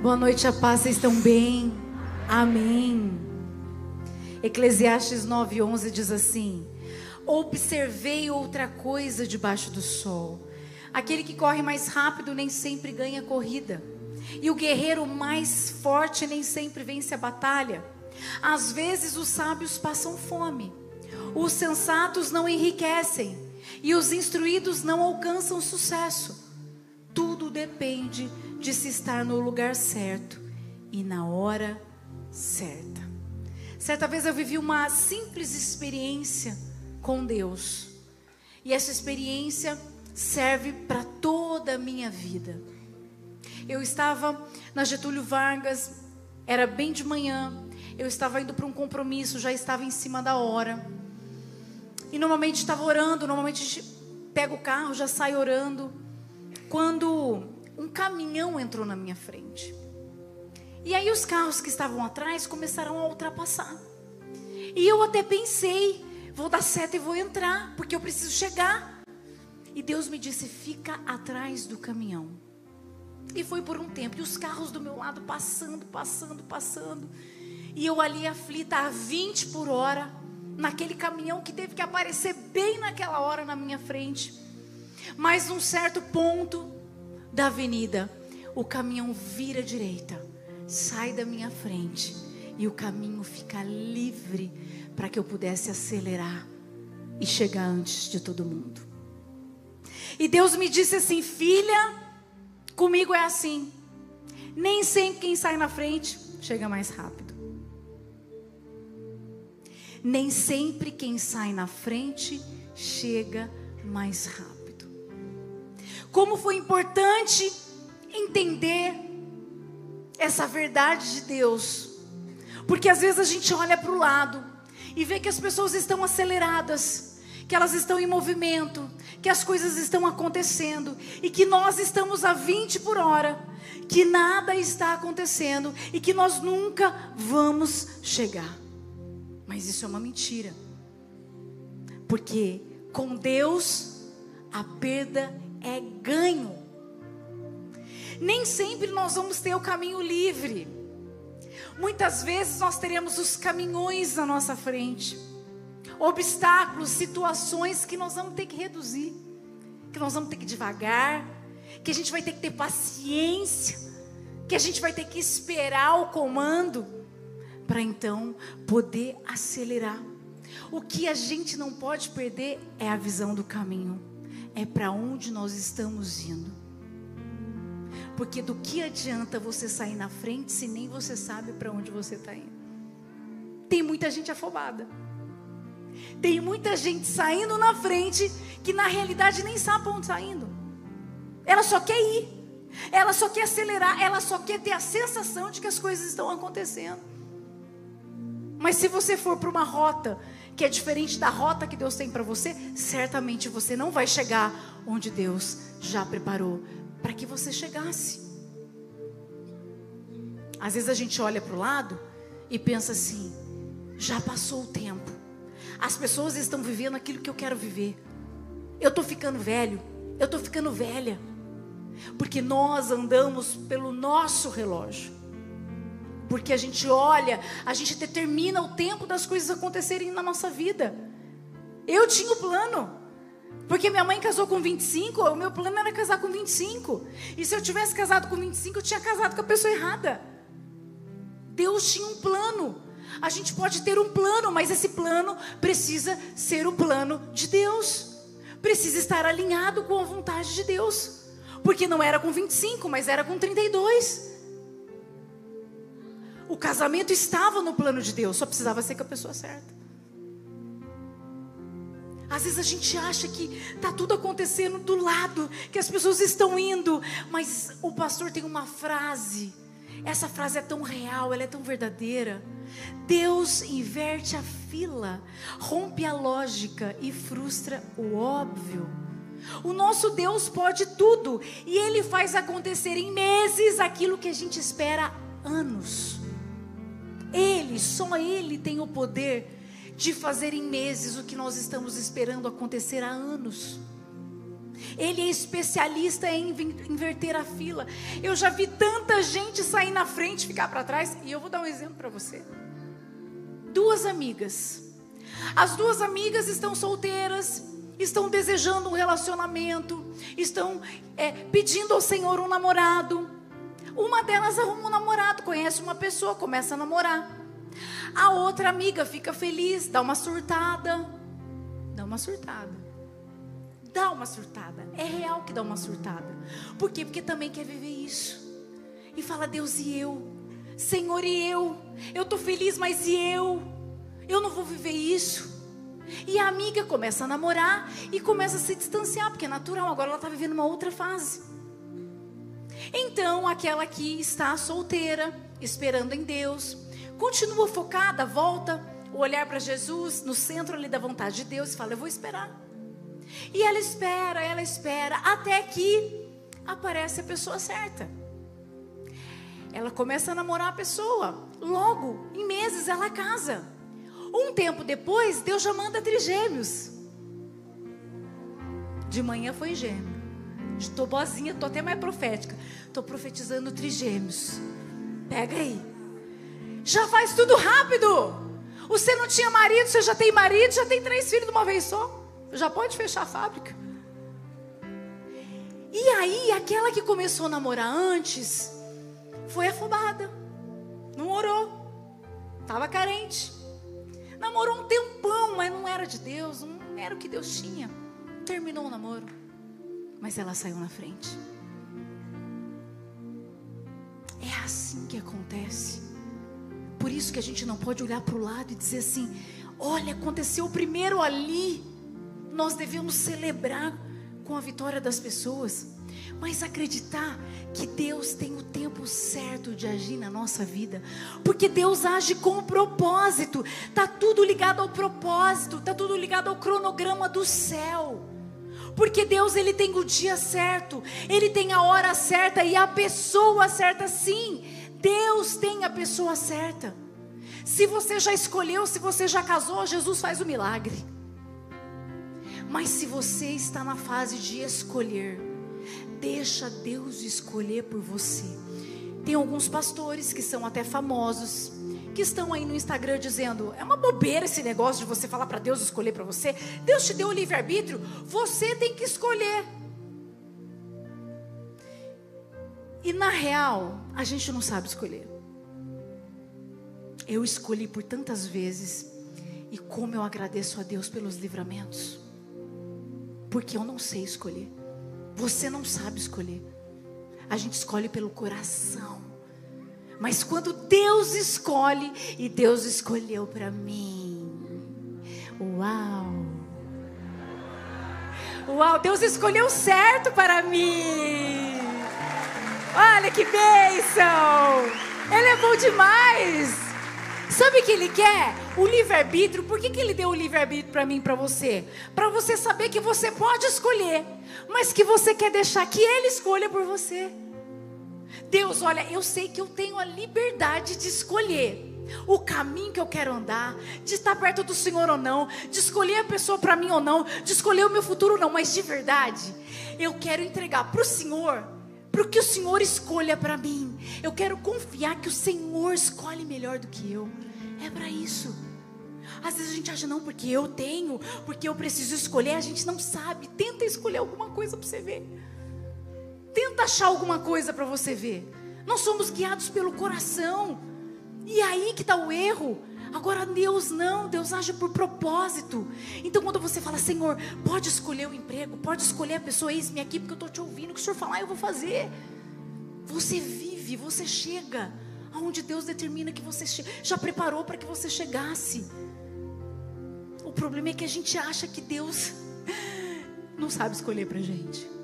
Boa noite, a paz, vocês estão bem? Amém. Eclesiastes 9:11 diz assim: Observei outra coisa debaixo do sol. Aquele que corre mais rápido nem sempre ganha corrida, e o guerreiro mais forte nem sempre vence a batalha. Às vezes os sábios passam fome, os sensatos não enriquecem, e os instruídos não alcançam sucesso. Tudo depende de se estar no lugar certo e na hora certa. Certa vez eu vivi uma simples experiência com Deus. E essa experiência serve para toda a minha vida. Eu estava na Getúlio Vargas, era bem de manhã, eu estava indo para um compromisso, já estava em cima da hora. E normalmente estava orando, normalmente a gente pega o carro, já sai orando. Quando um caminhão entrou na minha frente. E aí os carros que estavam atrás começaram a ultrapassar. E eu até pensei, vou dar seta e vou entrar, porque eu preciso chegar. E Deus me disse: fica atrás do caminhão. E foi por um tempo. E os carros do meu lado passando, passando, passando. E eu ali aflita a 20 por hora, naquele caminhão que teve que aparecer bem naquela hora na minha frente. Mas num certo ponto da avenida, o caminhão vira à direita, sai da minha frente e o caminho fica livre para que eu pudesse acelerar e chegar antes de todo mundo. E Deus me disse assim: filha, comigo é assim. Nem sempre quem sai na frente chega mais rápido. Nem sempre quem sai na frente chega mais rápido. Como foi importante entender essa verdade de Deus. Porque às vezes a gente olha para o lado e vê que as pessoas estão aceleradas, que elas estão em movimento, que as coisas estão acontecendo e que nós estamos a 20 por hora, que nada está acontecendo e que nós nunca vamos chegar. Mas isso é uma mentira. Porque com Deus a perda é ganho. Nem sempre nós vamos ter o caminho livre. Muitas vezes nós teremos os caminhões na nossa frente, obstáculos, situações que nós vamos ter que reduzir, que nós vamos ter que devagar, que a gente vai ter que ter paciência, que a gente vai ter que esperar o comando para então poder acelerar. O que a gente não pode perder é a visão do caminho é para onde nós estamos indo. Porque do que adianta você sair na frente se nem você sabe para onde você está indo? Tem muita gente afobada. Tem muita gente saindo na frente que na realidade nem sabe para onde está indo. Ela só quer ir. Ela só quer acelerar. Ela só quer ter a sensação de que as coisas estão acontecendo. Mas se você for para uma rota que é diferente da rota que Deus tem para você, certamente você não vai chegar onde Deus já preparou para que você chegasse. Às vezes a gente olha para o lado e pensa assim: já passou o tempo, as pessoas estão vivendo aquilo que eu quero viver, eu estou ficando velho, eu estou ficando velha, porque nós andamos pelo nosso relógio. Porque a gente olha, a gente determina o tempo das coisas acontecerem na nossa vida. Eu tinha o plano. Porque minha mãe casou com 25, o meu plano era casar com 25. E se eu tivesse casado com 25, eu tinha casado com a pessoa errada. Deus tinha um plano. A gente pode ter um plano, mas esse plano precisa ser o plano de Deus. Precisa estar alinhado com a vontade de Deus. Porque não era com 25, mas era com 32. O casamento estava no plano de Deus, só precisava ser com a pessoa certa. Às vezes a gente acha que está tudo acontecendo do lado, que as pessoas estão indo, mas o pastor tem uma frase. Essa frase é tão real, ela é tão verdadeira. Deus inverte a fila, rompe a lógica e frustra o óbvio. O nosso Deus pode tudo e ele faz acontecer em meses aquilo que a gente espera anos. Ele, só Ele tem o poder de fazer em meses o que nós estamos esperando acontecer há anos. Ele é especialista em inverter a fila. Eu já vi tanta gente sair na frente e ficar para trás. E eu vou dar um exemplo para você. Duas amigas. As duas amigas estão solteiras, estão desejando um relacionamento, estão é, pedindo ao Senhor um namorado. Uma delas arruma um namorado, conhece uma pessoa, começa a namorar. A outra amiga fica feliz, dá uma surtada. Dá uma surtada dá uma surtada. É real que dá uma surtada. Por quê? Porque também quer viver isso. E fala, Deus, e eu? Senhor, e eu? Eu estou feliz, mas e eu? Eu não vou viver isso. E a amiga começa a namorar e começa a se distanciar, porque é natural, agora ela está vivendo uma outra fase. Então, aquela que está solteira, esperando em Deus, continua focada, volta o olhar para Jesus, no centro ali da vontade de Deus, e fala: Eu vou esperar. E ela espera, ela espera, até que aparece a pessoa certa. Ela começa a namorar a pessoa. Logo, em meses, ela casa. Um tempo depois, Deus já manda trigêmeos. De manhã foi gêmeo. Estou boazinha, estou até mais profética. Estou profetizando trigêmeos. Pega aí. Já faz tudo rápido. Você não tinha marido, você já tem marido, já tem três filhos de uma vez só. Já pode fechar a fábrica. E aí, aquela que começou a namorar antes, foi afobada. Não orou. Estava carente. Namorou um tempão, mas não era de Deus, não era o que Deus tinha. Terminou o namoro. Mas ela saiu na frente. É assim que acontece. Por isso que a gente não pode olhar para o lado e dizer assim: olha, aconteceu primeiro ali nós devemos celebrar com a vitória das pessoas, mas acreditar que Deus tem o tempo certo de agir na nossa vida, porque Deus age com propósito, tá tudo ligado ao propósito, tá tudo ligado ao cronograma do céu. Porque Deus ele tem o dia certo, ele tem a hora certa e a pessoa certa sim. Deus tem a pessoa certa. Se você já escolheu, se você já casou, Jesus faz o milagre. Mas se você está na fase de escolher, deixa Deus escolher por você. Tem alguns pastores que são até famosos, que estão aí no Instagram dizendo: é uma bobeira esse negócio de você falar para Deus escolher para você. Deus te deu o livre-arbítrio, você tem que escolher. E na real, a gente não sabe escolher. Eu escolhi por tantas vezes, e como eu agradeço a Deus pelos livramentos. Porque eu não sei escolher. Você não sabe escolher. A gente escolhe pelo coração. Mas quando Deus escolhe, e Deus escolheu para mim. Uau! Uau, Deus escolheu certo para mim. Olha que bênção! Ele é bom demais. Sabe o que ele quer? O livre-arbítrio. Por que, que ele deu o livre-arbítrio para mim e para você? Para você saber que você pode escolher, mas que você quer deixar que ele escolha por você. Deus, olha, eu sei que eu tenho a liberdade de escolher o caminho que eu quero andar, de estar perto do Senhor ou não, de escolher a pessoa para mim ou não, de escolher o meu futuro ou não, mas de verdade, eu quero entregar para o Senhor, para que o Senhor escolha para mim. Eu quero confiar que o Senhor escolhe melhor do que eu. É para isso. Às vezes a gente acha, não, porque eu tenho, porque eu preciso escolher, a gente não sabe. Tenta escolher alguma coisa para você ver. Tenta achar alguma coisa para você ver. Nós somos guiados pelo coração. E aí que está o erro. Agora Deus não, Deus age por propósito. Então quando você fala, Senhor, pode escolher o emprego, pode escolher a pessoa, eis-me aqui porque eu estou te ouvindo, o que o Senhor falar eu vou fazer. Você vive, você chega aonde Deus determina que você che... já preparou para que você chegasse. O problema é que a gente acha que Deus não sabe escolher para gente.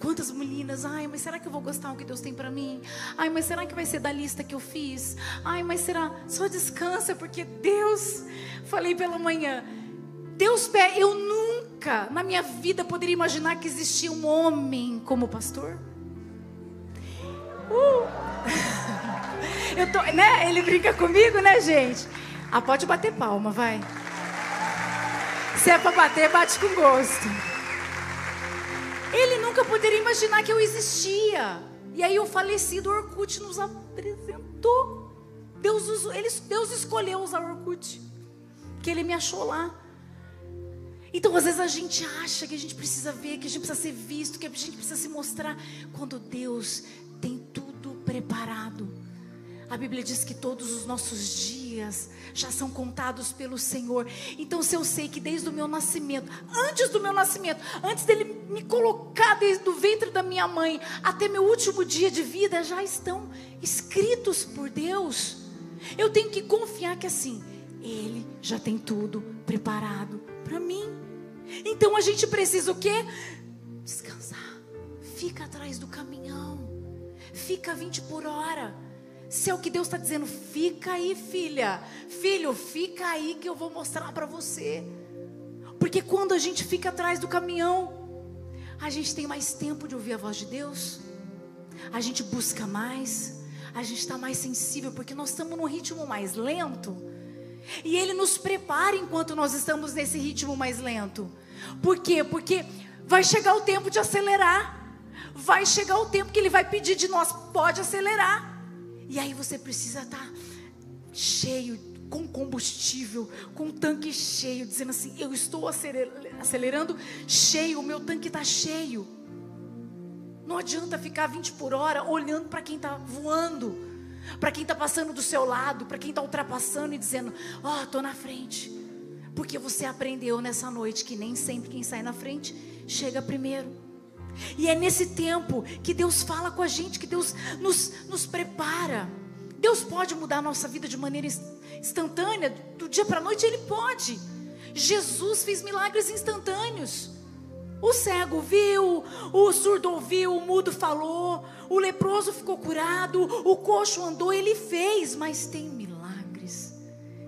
Quantas meninas, ai, mas será que eu vou gostar do que Deus tem para mim? Ai, mas será que vai ser da lista que eu fiz? Ai, mas será? Só descansa, porque Deus, falei pela manhã, Deus, eu nunca na minha vida poderia imaginar que existia um homem como pastor. Uh. Eu tô, né? Ele brinca comigo, né, gente? Ah, pode bater palma, vai. Se é para bater, bate com gosto. Ele nunca poderia imaginar que eu existia. E aí o falecido Orkut nos apresentou. Deus, usou, ele, Deus escolheu usar Orkut. Que ele me achou lá. Então, às vezes a gente acha que a gente precisa ver, que a gente precisa ser visto, que a gente precisa se mostrar, quando Deus tem tudo preparado. A Bíblia diz que todos os nossos dias já são contados pelo Senhor. Então, se eu sei que desde o meu nascimento, antes do meu nascimento, antes dele me colocar desde o ventre da minha mãe até meu último dia de vida, já estão escritos por Deus. Eu tenho que confiar que assim, Ele já tem tudo preparado para mim. Então a gente precisa o quê? Descansar. Fica atrás do caminhão. Fica 20 por hora. Se é o que Deus está dizendo, fica aí, filha. Filho, fica aí que eu vou mostrar para você. Porque quando a gente fica atrás do caminhão, a gente tem mais tempo de ouvir a voz de Deus. A gente busca mais. A gente está mais sensível, porque nós estamos num ritmo mais lento. E Ele nos prepara enquanto nós estamos nesse ritmo mais lento. Por quê? Porque vai chegar o tempo de acelerar. Vai chegar o tempo que Ele vai pedir de nós, pode acelerar. E aí você precisa estar cheio, com combustível, com o tanque cheio, dizendo assim: Eu estou acelerando cheio, o meu tanque está cheio. Não adianta ficar 20 por hora olhando para quem está voando para quem está passando do seu lado, para quem está ultrapassando e dizendo: Ó, oh, estou na frente. Porque você aprendeu nessa noite que nem sempre quem sai na frente chega primeiro. E é nesse tempo que Deus fala com a gente, que Deus nos, nos prepara. Deus pode mudar a nossa vida de maneira instantânea, do dia para a noite, Ele pode. Jesus fez milagres instantâneos. O cego viu, o surdo ouviu, o mudo falou, o leproso ficou curado, o coxo andou, ele fez, mas tem milagres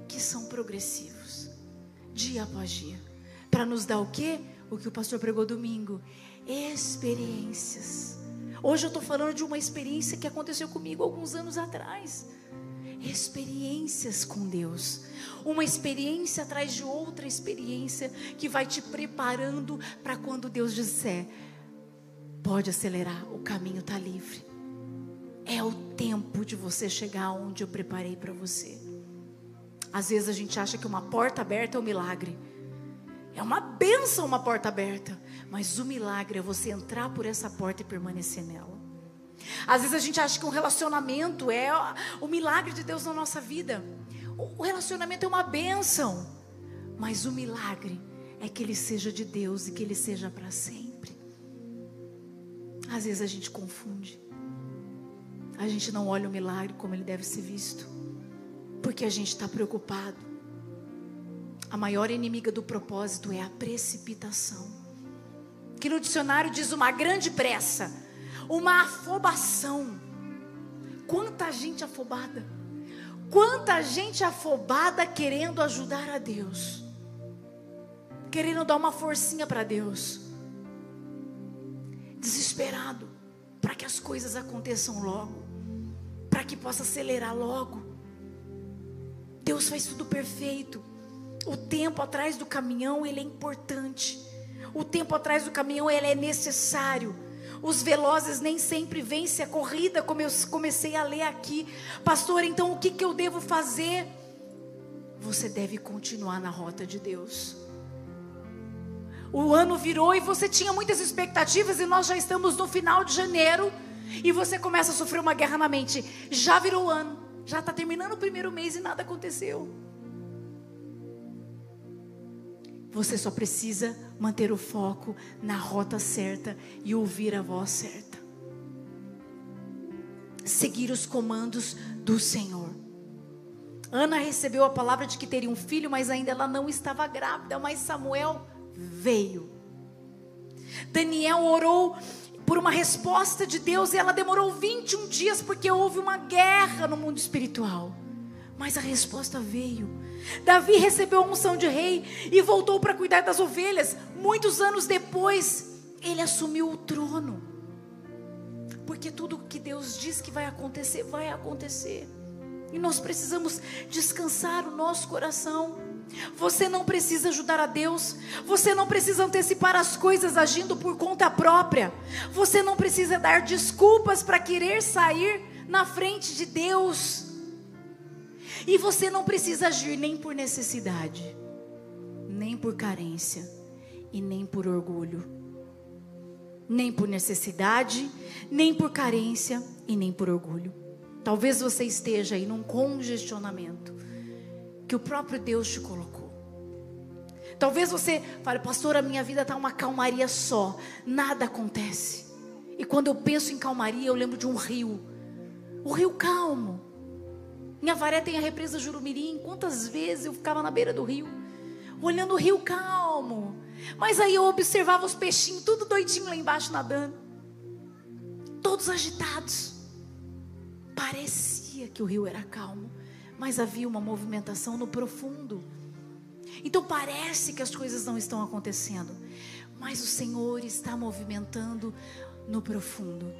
que são progressivos, dia após dia, para nos dar o quê? O que o pastor pregou domingo, experiências. Hoje eu estou falando de uma experiência que aconteceu comigo alguns anos atrás experiências com Deus. Uma experiência atrás de outra experiência que vai te preparando para quando Deus disser: pode acelerar, o caminho está livre. É o tempo de você chegar onde eu preparei para você. Às vezes a gente acha que uma porta aberta é um milagre. É uma benção uma porta aberta. Mas o milagre é você entrar por essa porta e permanecer nela. Às vezes a gente acha que um relacionamento é o milagre de Deus na nossa vida. O relacionamento é uma bênção, mas o milagre é que ele seja de Deus e que ele seja para sempre. Às vezes a gente confunde. A gente não olha o milagre como ele deve ser visto, porque a gente está preocupado. A maior inimiga do propósito é a precipitação, que no dicionário diz uma grande pressa uma afobação. Quanta gente afobada. Quanta gente afobada querendo ajudar a Deus. Querendo dar uma forcinha para Deus. Desesperado para que as coisas aconteçam logo. Para que possa acelerar logo. Deus faz tudo perfeito. O tempo atrás do caminhão, ele é importante. O tempo atrás do caminhão, ele é necessário os velozes nem sempre vencem a corrida, como eu comecei a ler aqui. Pastor, então o que, que eu devo fazer? Você deve continuar na rota de Deus. O ano virou e você tinha muitas expectativas, e nós já estamos no final de janeiro, e você começa a sofrer uma guerra na mente. Já virou ano, já está terminando o primeiro mês e nada aconteceu. Você só precisa manter o foco na rota certa e ouvir a voz certa. Seguir os comandos do Senhor. Ana recebeu a palavra de que teria um filho, mas ainda ela não estava grávida, mas Samuel veio. Daniel orou por uma resposta de Deus e ela demorou 21 dias porque houve uma guerra no mundo espiritual. Mas a resposta veio. Davi recebeu a unção de rei e voltou para cuidar das ovelhas. Muitos anos depois, ele assumiu o trono. Porque tudo que Deus diz que vai acontecer, vai acontecer. E nós precisamos descansar o nosso coração. Você não precisa ajudar a Deus. Você não precisa antecipar as coisas agindo por conta própria. Você não precisa dar desculpas para querer sair na frente de Deus. E você não precisa agir nem por necessidade, nem por carência e nem por orgulho. Nem por necessidade, nem por carência e nem por orgulho. Talvez você esteja aí num congestionamento que o próprio Deus te colocou. Talvez você fale, pastor, a minha vida está uma calmaria só, nada acontece. E quando eu penso em calmaria, eu lembro de um rio, o rio calmo. Em Avaré tem a represa Jurumirim. Quantas vezes eu ficava na beira do rio, olhando o rio calmo. Mas aí eu observava os peixinhos, tudo doidinho lá embaixo nadando, todos agitados. Parecia que o rio era calmo mas havia uma movimentação no profundo. Então parece que as coisas não estão acontecendo, mas o Senhor está movimentando no profundo,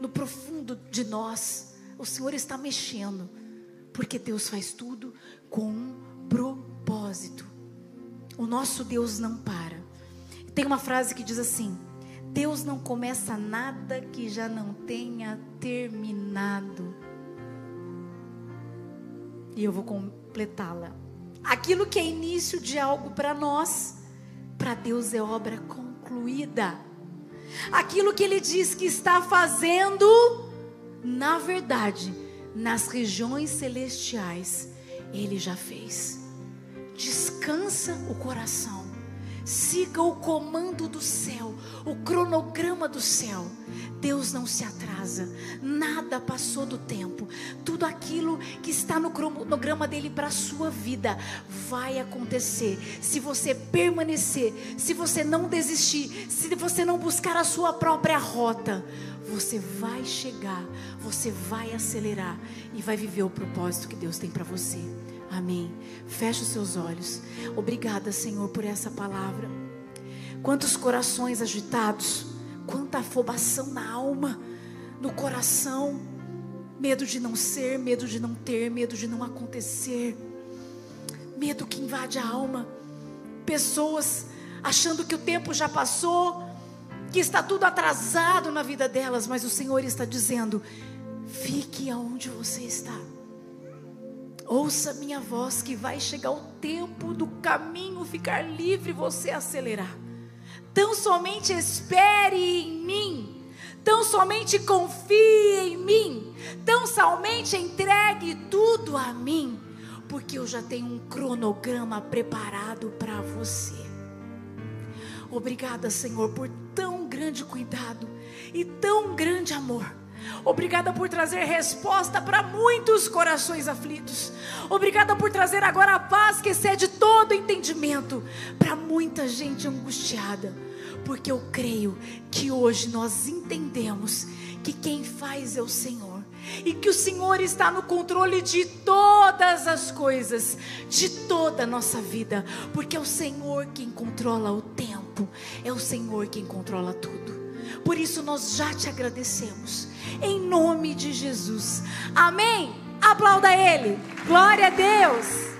no profundo de nós. O Senhor está mexendo, porque Deus faz tudo com um propósito. O nosso Deus não para. Tem uma frase que diz assim: Deus não começa nada que já não tenha terminado e eu vou completá-la. Aquilo que é início de algo para nós, para Deus é obra concluída. Aquilo que Ele diz que está fazendo, na verdade, nas regiões celestiais, Ele já fez. Descansa o coração. Siga o comando do céu, o cronograma do céu. Deus não se atrasa, nada passou do tempo. Tudo aquilo que está no cronograma dele para a sua vida vai acontecer. Se você permanecer, se você não desistir, se você não buscar a sua própria rota, você vai chegar, você vai acelerar e vai viver o propósito que Deus tem para você. Amém. Feche os seus olhos. Obrigada, Senhor, por essa palavra. Quantos corações agitados, quanta afobação na alma, no coração, medo de não ser, medo de não ter, medo de não acontecer, medo que invade a alma. Pessoas achando que o tempo já passou, que está tudo atrasado na vida delas, mas o Senhor está dizendo: fique aonde você está. Ouça minha voz, que vai chegar o tempo do caminho ficar livre, você acelerar. Tão somente espere em mim, tão somente confie em mim, tão somente entregue tudo a mim, porque eu já tenho um cronograma preparado para você. Obrigada, Senhor, por tão grande cuidado e tão grande amor. Obrigada por trazer resposta para muitos corações aflitos. Obrigada por trazer agora a paz que excede todo entendimento para muita gente angustiada. Porque eu creio que hoje nós entendemos que quem faz é o Senhor. E que o Senhor está no controle de todas as coisas, de toda a nossa vida, porque é o Senhor quem controla o tempo, é o Senhor quem controla tudo. Por isso nós já te agradecemos em nome de Jesus. Amém? Aplauda Ele. Glória a Deus.